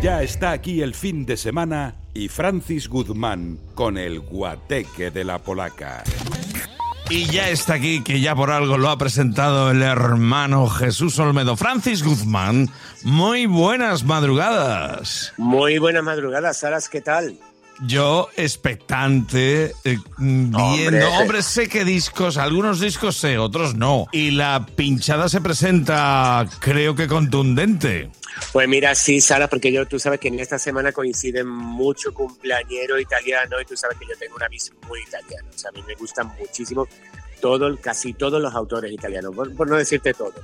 Ya está aquí el fin de semana y Francis Guzmán con el guateque de la polaca. Y ya está aquí, que ya por algo lo ha presentado el hermano Jesús Olmedo. Francis Guzmán, muy buenas madrugadas. Muy buenas madrugadas, Saras, ¿qué tal? Yo expectante, eh, viendo, hombre. hombre. sé qué discos, algunos discos sé, otros no. Y la pinchada se presenta, creo que contundente. Pues mira, sí, Sara, porque yo, tú sabes que en esta semana coinciden mucho cumpleañero italiano y tú sabes que yo tengo una visión muy italiana. O sea, a mí me gustan muchísimo todo, casi todos los autores italianos, por, no decirte todo.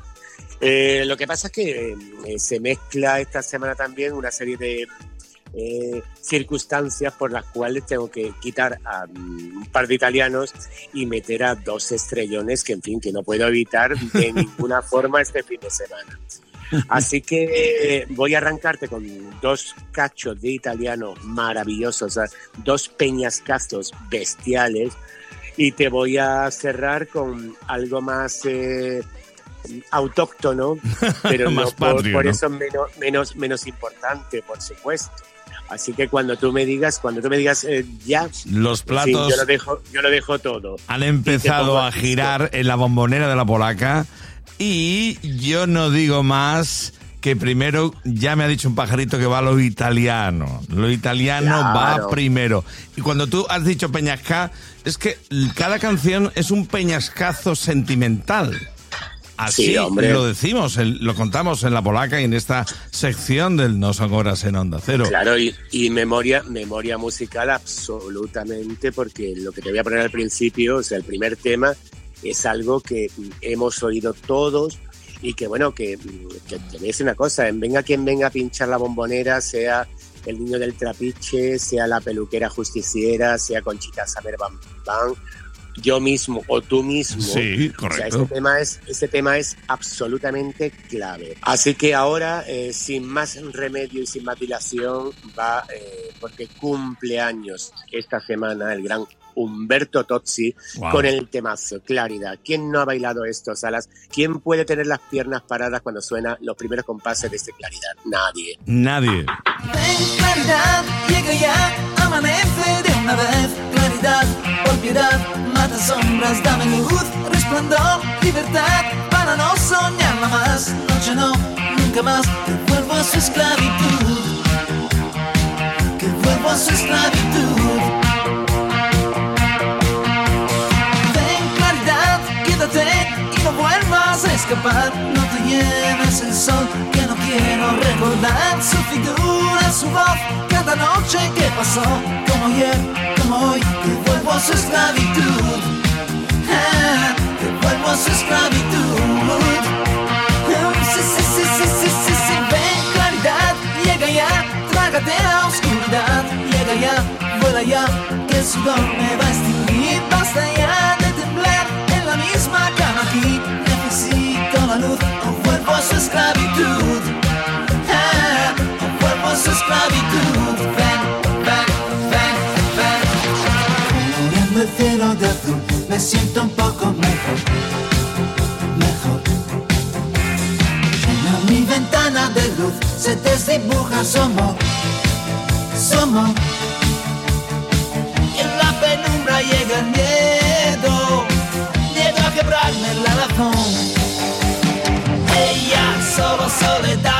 Eh, lo que pasa es que eh, se mezcla esta semana también una serie de eh, circunstancias por las cuales tengo que quitar a un par de italianos y meter a dos estrellones que, en fin, que no puedo evitar de ninguna forma este fin de semana. Así que eh, voy a arrancarte con dos cachos de italiano maravillosos, o sea, dos peñascazos bestiales y te voy a cerrar con algo más eh, autóctono, pero más no por, patrio, por ¿no? eso menos, menos, menos importante, por supuesto. Así que cuando tú me digas, cuando tú me digas eh, ya, Los sí, platos yo lo dejo, yo lo dejo todo. han empezado a girar en la bombonera de la polaca y yo no digo más que primero ya me ha dicho un pajarito que va lo italiano. Lo italiano va primero. Y cuando tú has dicho peñasca, es que cada canción es un peñascazo sentimental. Así Sí, hombre. lo decimos, lo contamos en la polaca y en esta sección del No son horas en Onda Cero. Claro, y, y memoria, memoria musical absolutamente, porque lo que te voy a poner al principio, o sea, el primer tema, es algo que hemos oído todos y que bueno, que, que te voy a decir una cosa, en venga quien venga a pinchar la bombonera, sea el niño del trapiche, sea la peluquera justiciera, sea Conchita Saber Bam Bam, yo mismo o tú mismo. Sí, O sea, correcto. este tema es, este tema es absolutamente clave. Así que ahora, eh, sin más remedio y sin más dilación, va, eh, porque cumple años esta semana el gran Humberto Tozzi Wow. con el temazo Claridad. ¿Quién no ha bailado esto, Salas? ¿Quién puede tener las piernas paradas cuando suena los primeros compases de este Claridad? Nadie. Nadie. Sombras, dame luz, resplandor, libertad, para no soñarla más. Noche no, nunca más, vuelvo a su esclavitud. Que vuelvo a su esclavitud. Ven, claridad, quédate y no vuelvas a escapar. No te lleves el sol, que no quiero recordar su figura, su voz, cada noche que pasó, como ayer, como hoy, vuelvo a su esclavitud. Que vuelvo a su esclavitud. Sí, sí, sí, sí, sí, sí, sí, ven, claridad, llega ya, trágate la oscuridad, llega ya, vuela ya, que el sudor me va a extinguir, basta ya de temblar en la misma cama aquí, necesito la luz, o vuelvo a su esclavitud, ah, o vuelvo a su esclavitud, me siento un poco mejor, mejor. En mi ventana de luz se desdibuja somos, somos. Y en la penumbra llega el miedo, miedo a quebrarme la razón. Ella solo soledad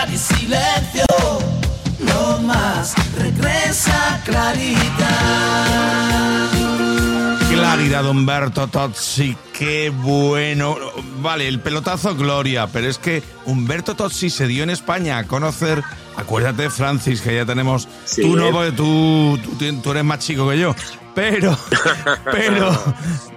Claridad, Humberto Tozzi, qué bueno. Vale, el pelotazo Gloria, pero es que Humberto Tozzi se dio en España a conocer. Acuérdate, Francis, que ya tenemos. Sí. Tú no, porque tú, tú, tú eres más chico que yo. Pero, pero,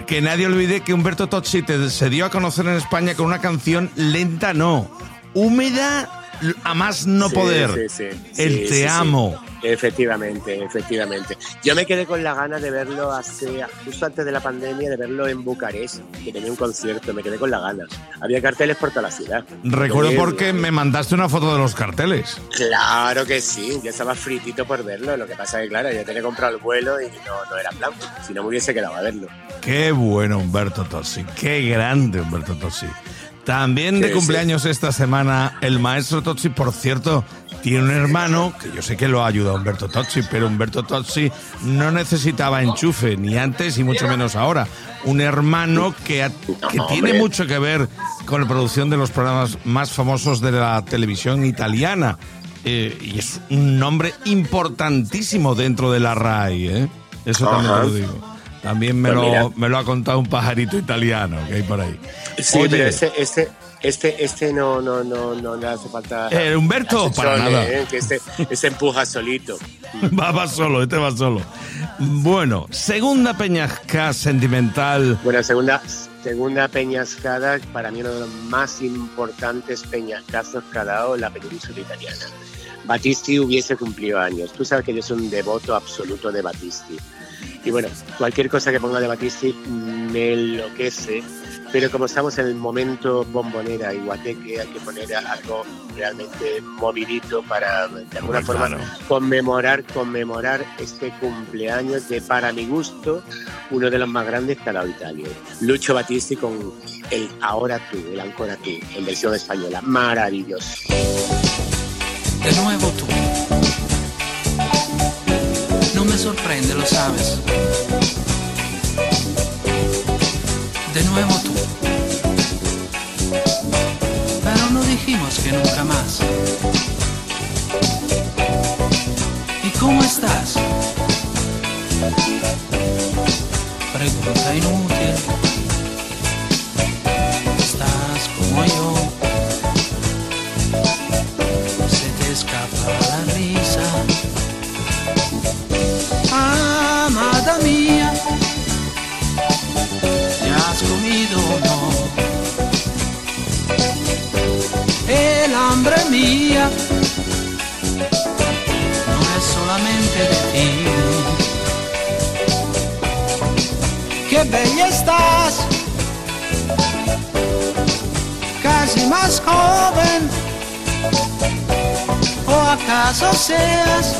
que nadie olvide que Humberto Tozzi te- se dio a conocer en España con una canción lenta, no. Húmeda a más no Sí, poder. sí, sí. El te amo. Efectivamente, efectivamente. Yo me quedé con la gana de verlo hace, justo antes de la pandemia, de verlo en Bucarest, que tenía un concierto, me quedé con la gana. Había carteles por toda la ciudad. Recuerdo porque me mandaste una foto de los carteles. Claro que sí, yo estaba fritito por verlo, lo que pasa es que claro, yo tenía comprado el vuelo y no, no era plan, si no me hubiese quedado a verlo. Qué bueno Humberto Tossi, qué grande Humberto Tossi. También de Sí, cumpleaños esta semana el maestro Tozzi, por cierto, tiene un hermano que yo sé que lo ha ayudado Humberto Tozzi, pero Humberto Tozzi no necesitaba enchufe, ni antes y mucho menos ahora. Un hermano que, ha- que No, tiene mucho que ver con la producción de los programas más famosos de la televisión italiana. Eh, y es un nombre importantísimo dentro de la RAI, ¿eh? Eso también Ajá. te lo digo. También me, Pues lo, mira. me lo ha contado un pajarito italiano que hay por ahí. Sí, Oye, pero este, este, este, este no, no, no, no le hace falta. Eh, Humberto, para nada. ¿eh? Que este, este empuja solito. Va, va solo, este va solo. Bueno, segunda peñasca sentimental. Bueno, segunda, segunda peñascada, para mí uno de los más importantes peñascazos que ha dado la península italiana. Battisti hubiese cumplido años. Tú sabes que yo soy un devoto absoluto de Battisti. Y bueno, cualquier cosa que ponga de Battisti me enloquece. Pero como estamos en el momento bombonera y guateque, hay que poner algo realmente movidito para, de alguna forma, claro. conmemorar, conmemorar este cumpleaños de, para mi gusto, uno de los más grandes que ha dado Italia. Lucho Battisti con el Ahora tú, el Ancora tú, en versión española. Maravilloso. De nuevo tú. Sorprende, lo sabes. De nuevo tú. Pero no dijimos que nunca más. Más joven o acaso seas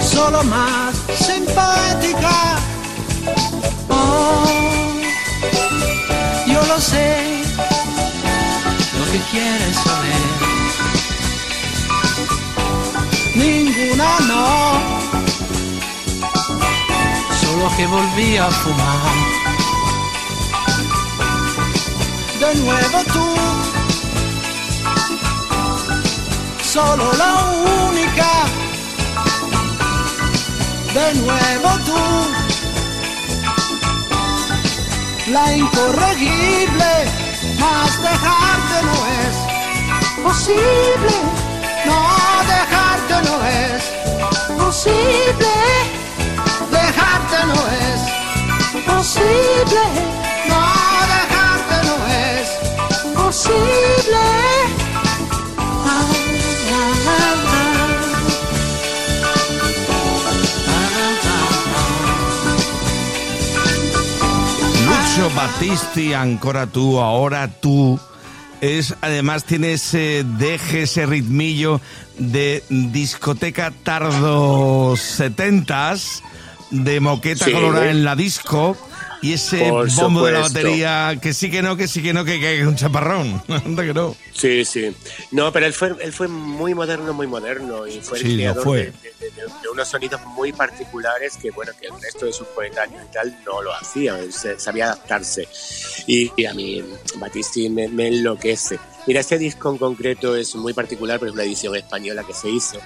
solo más simpática. Oh, yo lo sé, lo que quieres saber. Ninguna no, solo que volví a fumar. De nuevo tú solo la única. De nuevo tú, la incorregible, más dejarte no es posible. No dejarte no es posible. Dejarte no es posible. Es posible. Lucio Battisti, ancora tú, ahora tú. Es, además tiene ese deje, ese ritmillo de discoteca tardo setentas, de moqueta Sí. colorada en la disco, y ese Por bombo de la batería, que sí que no, que sí que no, que que es un chaparrón. Anda que no. Sí, sí. No, pero él fue, él fue muy moderno, muy moderno y fue Sí, el lo creador fue. De, de- de- de unos sonidos muy particulares que, bueno, que el resto de sus coetáneos y tal no lo él se- sabía adaptarse. Y, y a mí Battisti me, me enloquece. Mira, este disco en concreto es muy particular, pero es una edición española que se hizo.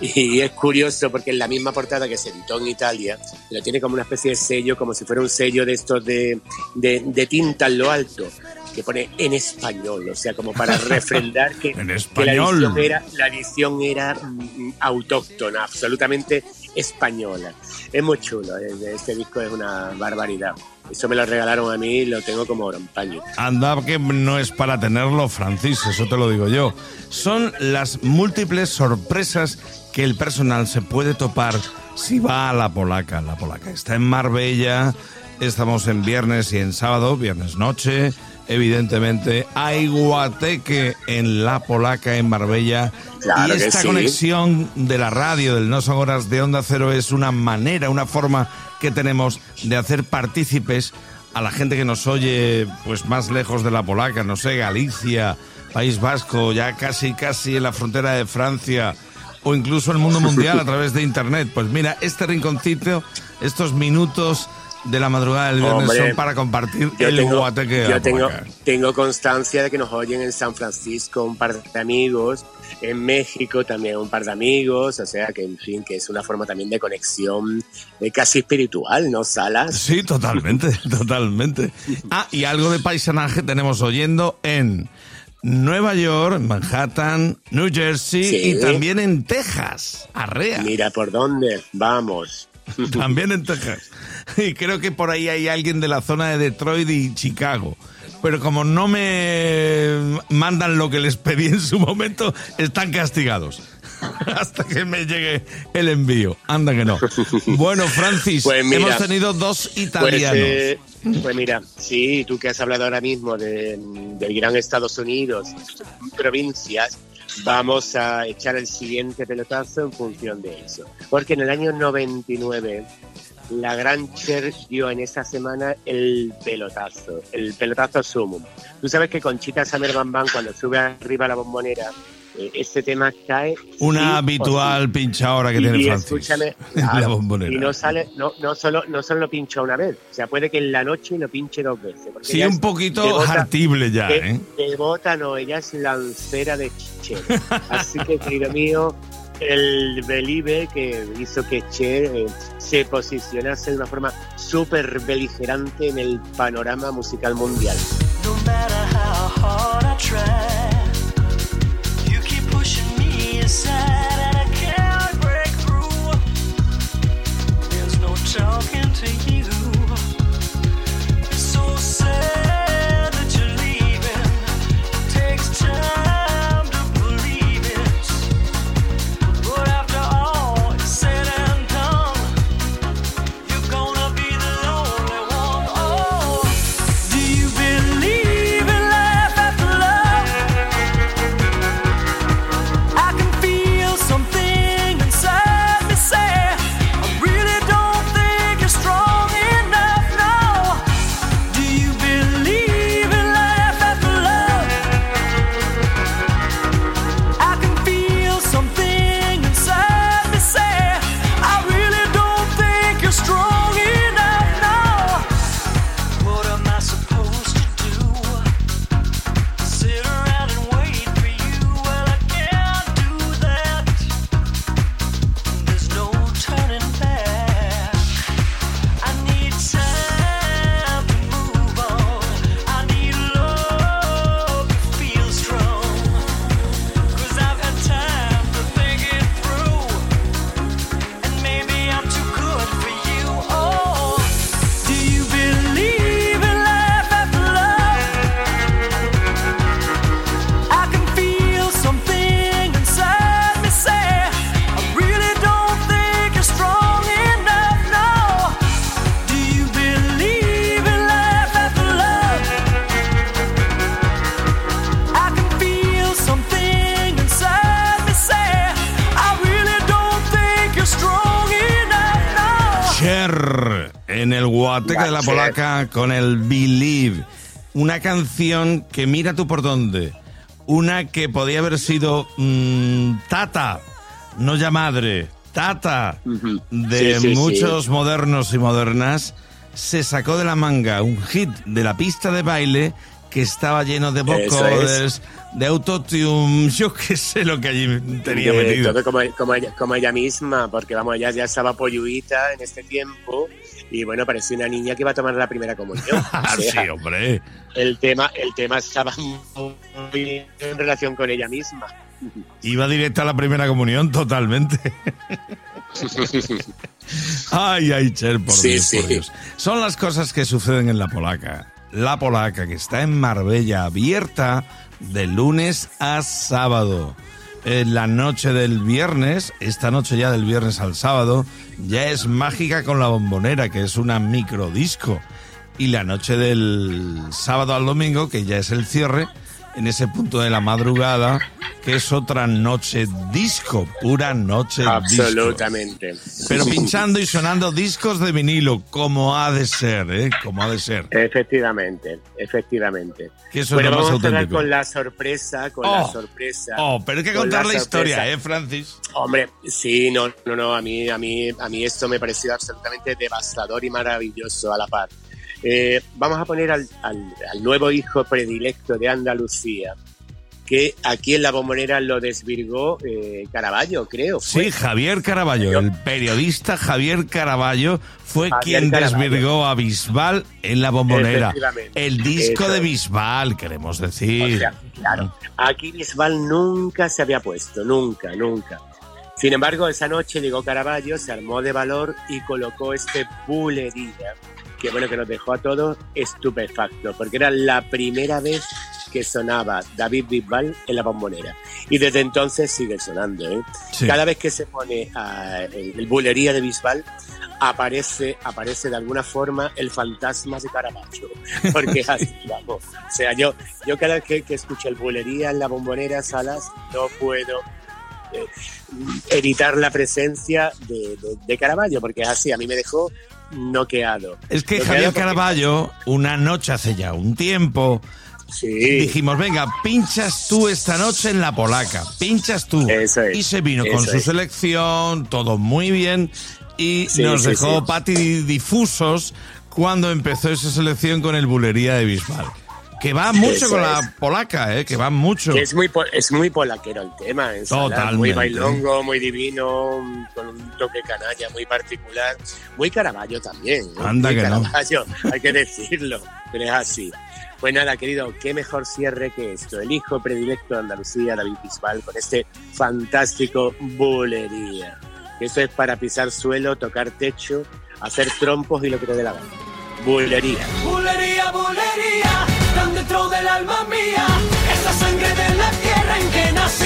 Y es curioso porque en la misma portada que se editó en Italia, pero tiene como una especie de sello, como si fuera un sello de estos de, de, de tinta en lo alto, que pone en español, o sea, como para refrendar que, En que la edición era, la edición era mm, autóctona, absolutamente española. Es muy chulo, eh, este disco es una barbaridad. Eso me lo regalaron a mí y lo tengo como paño. Anda que no es para tenerlo, Francis, eso te lo digo yo. Son las múltiples sorpresas que el personal se puede topar si va a la polaca. La polaca está en Marbella, estamos en viernes y en sábado, viernes noche. Evidentemente, hay guateque en la polaca en Marbella. Claro y esta sí. conexión de la radio, del No Son Horas de Onda Cero, es una manera, una forma que tenemos de hacer partícipes a la gente que nos oye pues más lejos de la polaca, no sé, Galicia, País Vasco, ya casi casi en la frontera de Francia o incluso el mundo mundial a través de internet. Pues mira, este rinconcito, estos minutos de la madrugada del viernes Hombre, son para compartir el tengo, guateque yo tengo, tengo constancia de que nos oyen en San Francisco un par de amigos, en México también un par de amigos, o sea que en fin, que es una forma también de conexión eh, casi espiritual, ¿no, Salas? Sí, totalmente, totalmente. Ah, y algo de paisanaje tenemos oyendo en Nueva York, Manhattan, New Jersey Sí. y también en Texas, Arrea. Mira por dónde, vamos. También en Texas. Y creo que por ahí hay alguien de la zona de Detroit y Chicago. Pero como no me mandan lo que les pedí en su momento, están castigados. Hasta que me llegue el envío. Anda que no. Bueno, Francis, Pues mira, hemos tenido dos Pues, italianos. eh, pues mira, sí, tú que has hablado ahora mismo de- del gran Estados Unidos, provincias, vamos a echar el siguiente pelotazo en función de eso. Porque en el año 99 la gran Cher dio en esa semana el pelotazo, el pelotazo sumum. Tú sabes que Conchita Summer Bam Bam, cuando sube arriba a la bombonera, este tema cae. Una sí. habitual pinchadora que Y, tiene y Francis. escúchame, la bombonera. y no sale, no, no solo, no solo lo pincha una vez, o sea, puede que en la noche lo pinche dos veces. Sí, un poquito devota- hartible ya, de- ¿eh? devota no, ella es lancera de Cher. Así que, querido mío, el Believe que hizo que Cher eh, se posicionase de una forma súper beligerante en el panorama musical mundial. No La de la. Polaca con el Believe. Una canción que mira tú por dónde. Una que podía haber sido mm, Tata, no ya madre, Tata de Sí, sí, muchos modernos y modernas. Se sacó de la manga un hit de la pista de baile que estaba lleno de vocoders, de autotune, yo qué sé lo que allí tenía De metido. todo como, como ella, como ella misma, porque vamos, ella ya estaba polluita en este tiempo y bueno, parecía una niña que iba a tomar la primera comunión. O Ah, sea, sí, hombre. el tema, el tema estaba muy en relación con ella misma. Iba directa a la primera comunión, totalmente. Ay, ay, Cher, por Sí, Dios, por sí. Dios. Son las cosas que suceden en la polaca. La polaca que está en Marbella, abierta de lunes a sábado. En la noche del viernes, esta noche ya del viernes al sábado, ya es mágica con la bombonera, que es una microdisco. Y la noche del sábado al domingo, que ya es el cierre, en ese punto de la madrugada, que es otra noche disco, pura noche disco. Absolutamente. Pero pinchando y sonando discos de vinilo, como ha de ser, ¿eh? Como ha de ser. Efectivamente, efectivamente. Que eso bueno, es lo más vamos a auténtico. con la sorpresa, con la Oh, sorpresa. Oh, pero hay que con contar la, historia, ¿eh, Francis? Hombre, sí, no, no, no, a mí, a mí, a mí esto me pareció absolutamente devastador y maravilloso a la par. Eh, vamos a poner al, al- al nuevo hijo predilecto de Andalucía, que aquí en la bombonera lo desvirgó eh, Caraballo, creo. fue. Sí, Javier Caraballo, el periodista Javier Caraballo fue Javier quien Caraballo. desvirgó a Bisbal en la bombonera. El disco Eso de. Bisbal, queremos O decir. sea, claro, aquí Bisbal nunca se había puesto, nunca, nunca. Sin embargo, esa noche llegó Caraballo, se armó de valor y colocó este bulería, que bueno, que nos dejó a todos estupefactos, porque era la primera vez que sonaba David Bisbal en la bombonera. Y desde entonces sigue sonando, ¿eh? Sí. Cada vez que se pone ah, el, el bulería de Bisbal, aparece, aparece de alguna forma el fantasma de Caravaggio. Porque es así, vamos. O sea, yo, yo cada vez que, que escucho el bulería en la bombonera Salas, no puedo eh, evitar la presencia de, de, de Caravaggio, porque es así, a mí me dejó noqueado. Es que Noqueado Javier porque- Caraballo, una noche hace ya un tiempo, Sí, dijimos, venga, pinchas tú esta noche en la polaca, pinchas tú. Eso es, y se vino con su es. selección, todo muy bien, y Sí, nos sí, dejó. Pati difusos cuando empezó esa selección con el bulería de Bisbal. Que va mucho Eso con la es. polaca, ¿eh? que va mucho. que es muy, es muy polaquero el tema, Totalmente. muy bailongo, muy divino, con un toque canalla muy particular, muy Caravaggio también. ¿eh? Anda muy que no. Hay que decirlo, pero es así. Pues nada, querido, qué mejor cierre que esto. El hijo predilecto de Andalucía, David Bisbal, con este fantástico bulería. Eso es para pisar suelo, tocar techo, hacer trompos y lo que te dé la gana. Bulería. Bulería, bulería, dentro del alma mía, es la sangre de la tierra en que nací.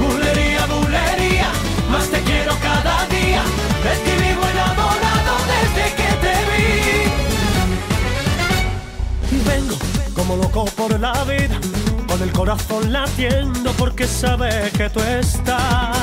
Bulería, bulería, más te quiero cada día, de ti vivo enamorado desde que te vi. Vengo como loco por la vida, con el corazón latiendo porque sabe que tú estás.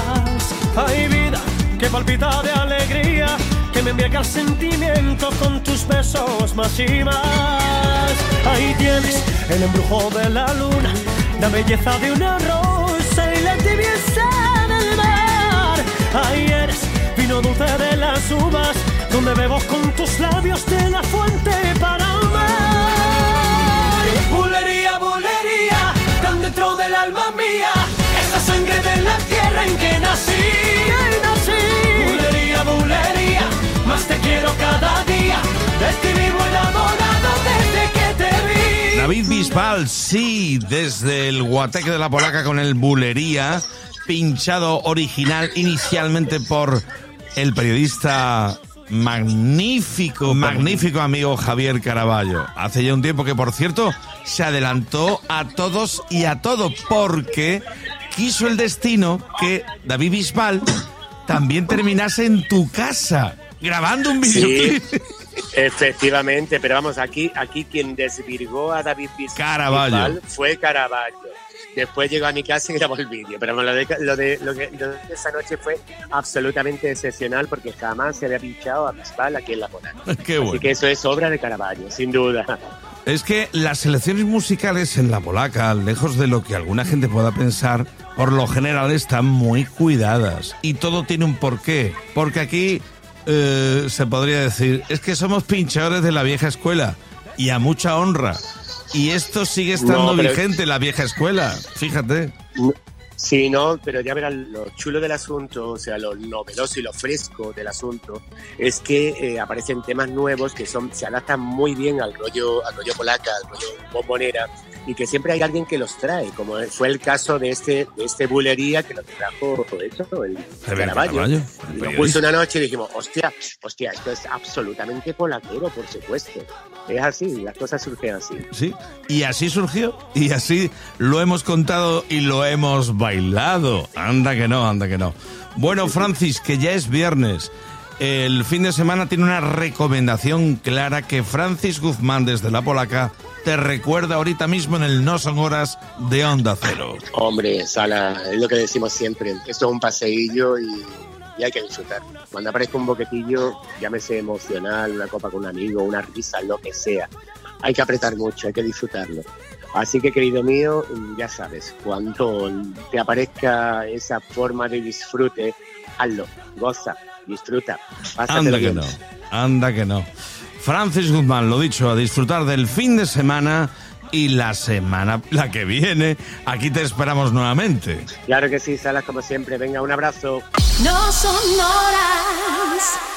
Hay vida que palpita de alegría, que me embriaga el sentimiento con tus besos más y más. Ahí tienes el embrujo de la luna, la belleza de una rosa y la tibieza del mar. Ahí eres vino dulce de las uvas, donde bebo con tus labios de la fuente para amar. Bulería, bulería, tan dentro del alma mía, esa sangre de la tierra en que nací. David Bisbal, sí, desde el Guateque de la Polaca con el Bulería, pinchado original inicialmente por el periodista magnífico, magnífico amigo Javier Caraballo. Hace ya un tiempo que, por cierto, se adelantó a todos y a todo porque quiso el destino que David Bisbal también terminase en tu casa grabando un Sí, videoclip. Efectivamente, pero vamos, aquí, aquí quien desvirgó a David. Bisbal fue Caraballo. Después llegó a mi casa y grabó el vídeo. Pero lo de, lo, de, lo, que- lo de esa noche fue absolutamente excepcional porque jamás se había pinchado a Bisbal aquí en la Polaca. Qué bueno. Así que eso es obra de Caraballo, sin duda. Es que las selecciones musicales en la polaca, lejos de lo que alguna gente pueda pensar, por lo general están muy cuidadas. Y todo tiene un porqué. Porque aquí eh, se podría decir, es que somos pinchadores de la vieja escuela. Y a mucha honra. Y esto sigue estando No, pero- vigente, la vieja escuela. Fíjate. Sí, no, pero ya verás, lo chulo del asunto, o sea, lo novedoso y lo fresco del asunto, es que eh, aparecen temas nuevos que son se adaptan muy bien al rollo, al rollo polaca, al rollo bombonera, y que siempre hay alguien que los trae, como fue el caso de este, de este bulería que lo trajo eso, el Caraballo. Y lo puso una noche y dijimos, hostia, hostia, esto es absolutamente polaquero, por supuesto. Es así, las cosas surgen así. Sí, y así surgió, y así lo hemos contado y lo hemos bailado. Anda que no, anda que no. Bueno, Francis, que ya es viernes. el fin de semana tiene una recomendación clara que Francis Guzmán desde La Polaca te recuerda ahorita mismo en el No Son Horas de Onda Cero. Hombre, Sala, es lo que decimos siempre. Esto es un paseillo y, hay que disfrutar. Cuando aparezca un boquetillo, llámese emocional, una copa con un amigo, una risa, lo que sea. Hay que apretar mucho, hay que disfrutarlo. Así que, querido mío, ya sabes, cuando te aparezca esa forma de disfrute, hazlo, goza, disfruta. Anda que no, anda que no. Francis Guzmán, lo dicho, a disfrutar del fin de semana y la semana, la que viene, aquí te esperamos nuevamente. Claro que sí, Salas, como siempre. Venga, un abrazo. No son horas